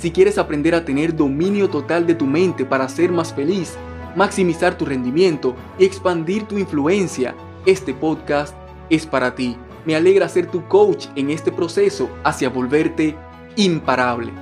Si quieres aprender a tener dominio total de tu mente para ser más feliz, maximizar tu rendimiento y expandir tu influencia, este podcast es para ti. Me alegra ser tu coach en este proceso hacia volverte imparable.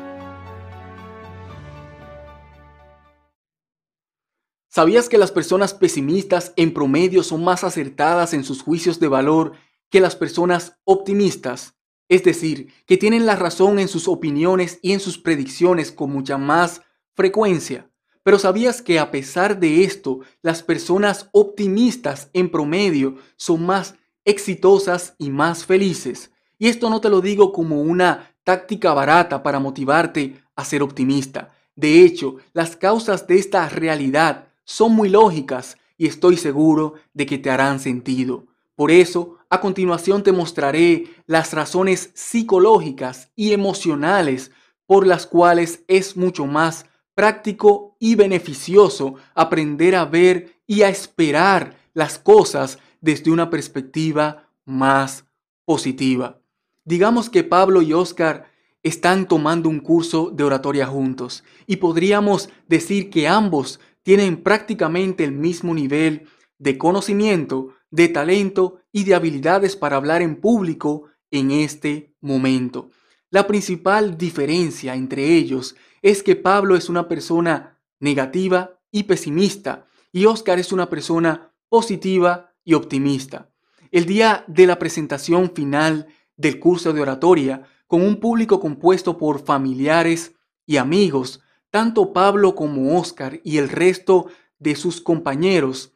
¿Sabías que las personas pesimistas en promedio son más acertadas en sus juicios de valor que las personas optimistas? Es decir, que tienen la razón en sus opiniones y en sus predicciones con mucha más frecuencia. Pero ¿sabías que a pesar de esto, las personas optimistas en promedio son más exitosas y más felices? Y esto no te lo digo como una táctica barata para motivarte a ser optimista. De hecho, las causas de esta realidad son muy lógicas y estoy seguro de que te harán sentido. Por eso, a continuación te mostraré las razones psicológicas y emocionales por las cuales es mucho más práctico y beneficioso aprender a ver y a esperar las cosas desde una perspectiva más positiva. Digamos que Pablo y Oscar están tomando un curso de oratoria juntos y podríamos decir que ambos tienen prácticamente el mismo nivel de conocimiento, de talento y de habilidades para hablar en público en este momento. La principal diferencia entre ellos es que Pablo es una persona negativa y pesimista y Oscar es una persona positiva y optimista. El día de la presentación final del curso de oratoria, con un público compuesto por familiares y amigos, tanto Pablo como Oscar y el resto de sus compañeros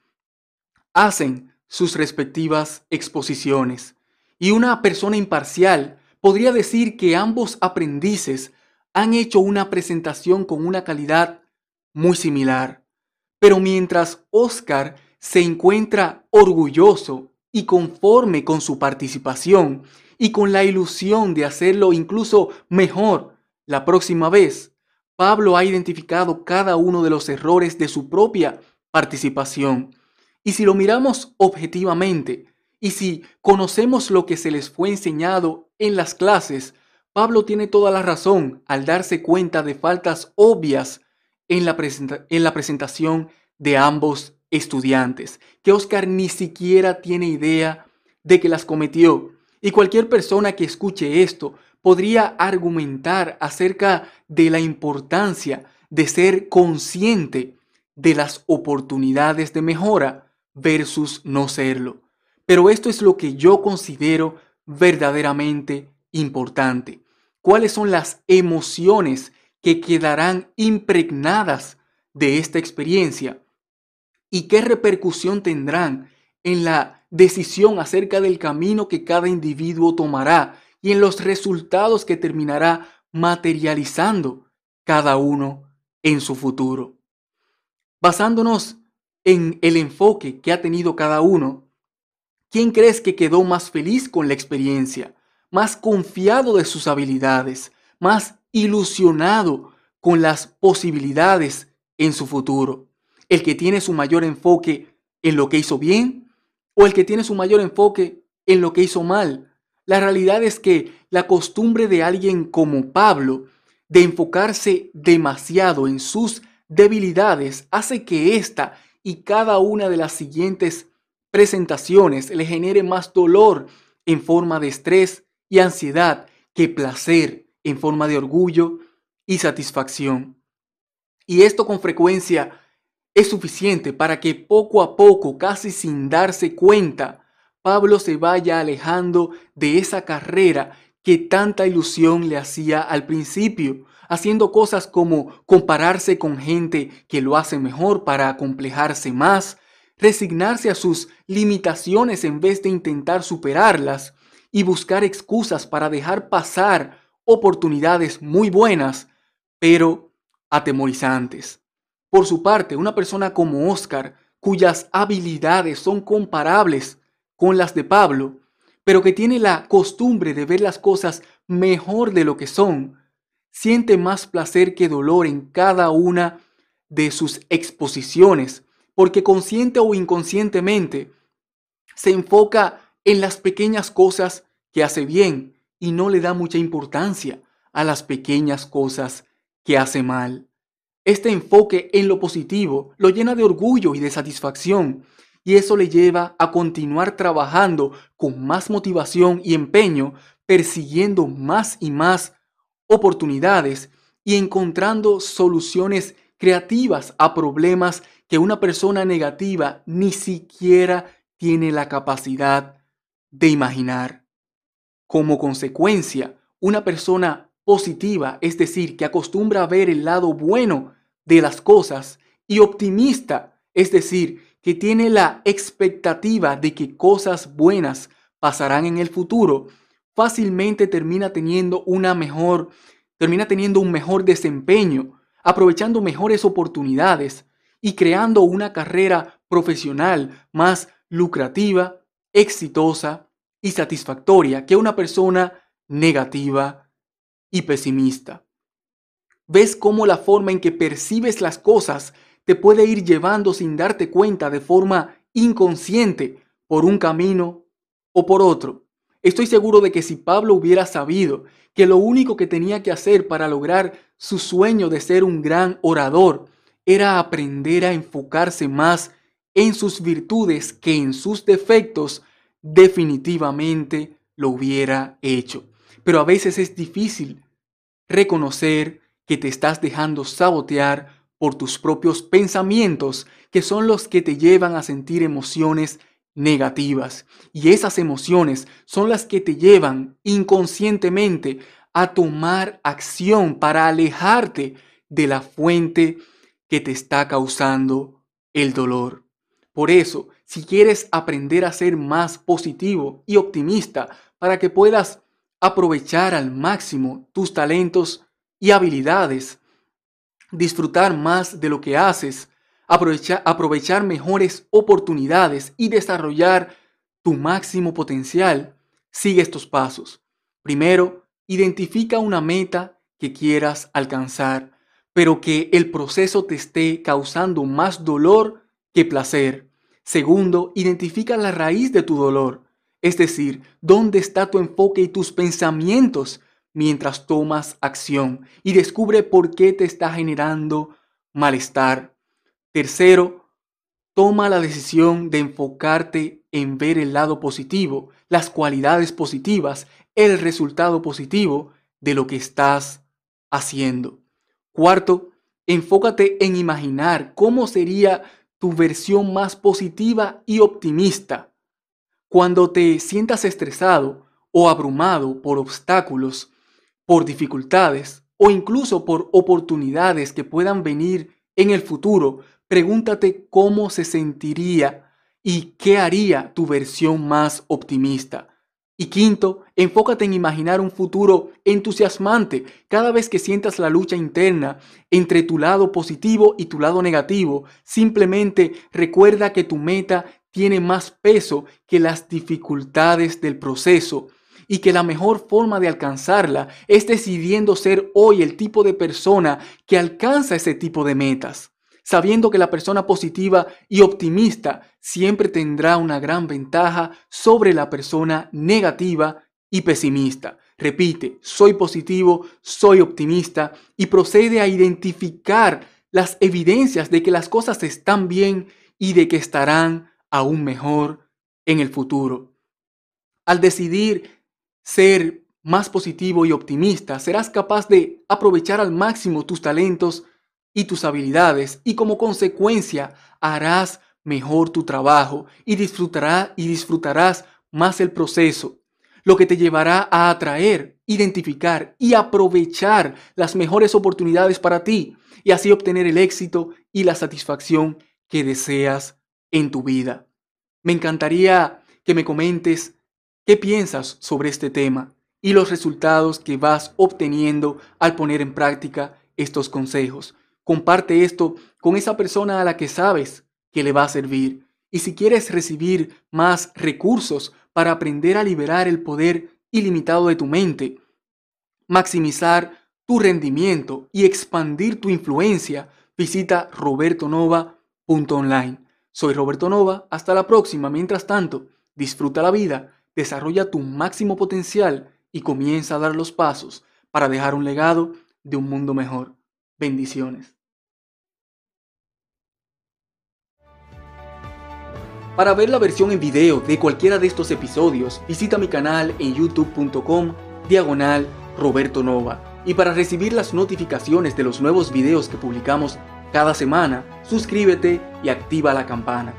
hacen sus respectivas exposiciones. Y una persona imparcial podría decir que ambos aprendices han hecho una presentación con una calidad muy similar. Pero mientras Oscar se encuentra orgulloso y conforme con su participación y con la ilusión de hacerlo incluso mejor la próxima vez, Pablo ha identificado cada uno de los errores de su propia participación y si lo miramos objetivamente, y si conocemos lo que se les fue enseñado en las clases, Pablo tiene toda la razón al darse cuenta de faltas obvias en la, en la presentación de ambos estudiantes, que Oscar ni siquiera tiene idea de que las cometió. Y cualquier persona que escuche esto podría argumentar acerca de la importancia de ser consciente de las oportunidades de mejora versus no serlo. Pero esto es lo que yo considero verdaderamente importante. ¿Cuáles son las emociones que quedarán impregnadas de esta experiencia? ¿Y qué repercusión tendrán en la decisión acerca del camino que cada individuo tomará y en los resultados que terminará materializando cada uno en su futuro? Basándonos en el enfoque que ha tenido cada uno, ¿quién crees que quedó más feliz con la experiencia, más confiado de sus habilidades, más ilusionado con las posibilidades en su futuro? ¿El que tiene su mayor enfoque en lo que hizo bien o el que tiene su mayor enfoque en lo que hizo mal? La realidad es que la costumbre de alguien como Pablo de enfocarse demasiado en sus debilidades hace que ésta y cada una de las siguientes presentaciones le genere más dolor en forma de estrés y ansiedad que placer en forma de orgullo y satisfacción. Y esto con frecuencia es suficiente para que poco a poco, casi sin darse cuenta, Pablo se vaya alejando de esa carrera que tanta ilusión le hacía al principio, haciendo cosas como compararse con gente que lo hace mejor para acomplejarse más, resignarse a sus limitaciones en vez de intentar superarlas y buscar excusas para dejar pasar oportunidades muy buenas pero atemorizantes. Por su parte, una persona como Oscar, cuyas habilidades son comparables con las de Pablo, pero que tiene la costumbre de ver las cosas mejor de lo que son, siente más placer que dolor en cada una de sus exposiciones, porque consciente o inconscientemente se enfoca en las pequeñas cosas que hace bien y no le da mucha importancia a las pequeñas cosas que hace mal. Este enfoque en lo positivo lo llena de orgullo y de satisfacción y eso le lleva a continuar trabajando con más motivación y empeño, persiguiendo más y más oportunidades y encontrando soluciones creativas a problemas que una persona negativa ni siquiera tiene la capacidad de imaginar. Como consecuencia, una persona positiva, es decir, que acostumbra a ver el lado bueno de las cosas, y optimista, es decir, que tiene la expectativa de que cosas buenas pasarán en el futuro, fácilmente termina teniendo una mejor, termina teniendo un mejor desempeño, aprovechando mejores oportunidades y creando una carrera profesional más lucrativa, exitosa y satisfactoria que una persona negativa y pesimista. ¿Ves cómo la forma en que percibes las cosas te puede ir llevando sin darte cuenta de forma inconsciente por un camino o por otro. Estoy seguro de que si Pablo hubiera sabido que lo único que tenía que hacer para lograr su sueño de ser un gran orador era aprender a enfocarse más en sus virtudes que en sus defectos, definitivamente lo hubiera hecho. Pero a veces es difícil reconocer que te estás dejando sabotear por tus propios pensamientos, que son los que te llevan a sentir emociones negativas. Y esas emociones son las que te llevan inconscientemente a tomar acción para alejarte de la fuente que te está causando el dolor. Por eso, si quieres aprender a ser más positivo y optimista para que puedas aprovechar al máximo tus talentos y habilidades, disfrutar más de lo que haces, aprovechar, aprovechar mejores oportunidades y desarrollar tu máximo potencial, sigue estos pasos. Primero, identifica una meta que quieras alcanzar, pero que el proceso te esté causando más dolor que placer. Segundo, identifica la raíz de tu dolor, es decir, dónde está tu enfoque y tus pensamientos mientras tomas acción y descubre por qué te está generando malestar. Tercero, toma la decisión de enfocarte en ver el lado positivo, las cualidades positivas, el resultado positivo de lo que estás haciendo. Cuarto, enfócate en imaginar cómo sería tu versión más positiva y optimista. Cuando te sientas estresado o abrumado por obstáculos, por dificultades o incluso por oportunidades que puedan venir en el futuro, pregúntate cómo se sentiría y qué haría tu versión más optimista. Y quinto, enfócate en imaginar un futuro entusiasmante cada vez que sientas la lucha interna entre tu lado positivo y tu lado negativo. Simplemente recuerda que tu meta tiene más peso que las dificultades del proceso y que la mejor forma de alcanzarla es decidiendo ser hoy el tipo de persona que alcanza ese tipo de metas, sabiendo que la persona positiva y optimista siempre tendrá una gran ventaja sobre la persona negativa y pesimista. Repite, soy positivo, soy optimista y procede a identificar las evidencias de que las cosas están bien y de que estarán aún mejor en el futuro. Al decidir ser más positivo y optimista, serás capaz de aprovechar al máximo tus talentos y tus habilidades y como consecuencia harás mejor tu trabajo y, disfrutará, y disfrutarás más el proceso, lo que te llevará a atraer, identificar y aprovechar las mejores oportunidades para ti y así obtener el éxito y la satisfacción que deseas en tu vida. Me encantaría que me comentes ¿Qué piensas sobre este tema y los resultados que vas obteniendo al poner en práctica estos consejos. Comparte esto con esa persona a la que sabes que le va a servir. Y si quieres recibir más recursos para aprender a liberar el poder ilimitado de tu mente, maximizar tu rendimiento y expandir tu influencia, visita robertonova.online. Soy Roberto Nova, hasta la próxima. Mientras tanto, disfruta la vida, desarrolla tu máximo potencial y comienza a dar los pasos para dejar un legado de un mundo mejor. Bendiciones. Para ver la versión en video de cualquiera de estos episodios, visita mi canal en youtube.com diagonal Roberto Nova. Y para recibir las notificaciones de los nuevos videos que publicamos cada semana, suscríbete y activa la campana.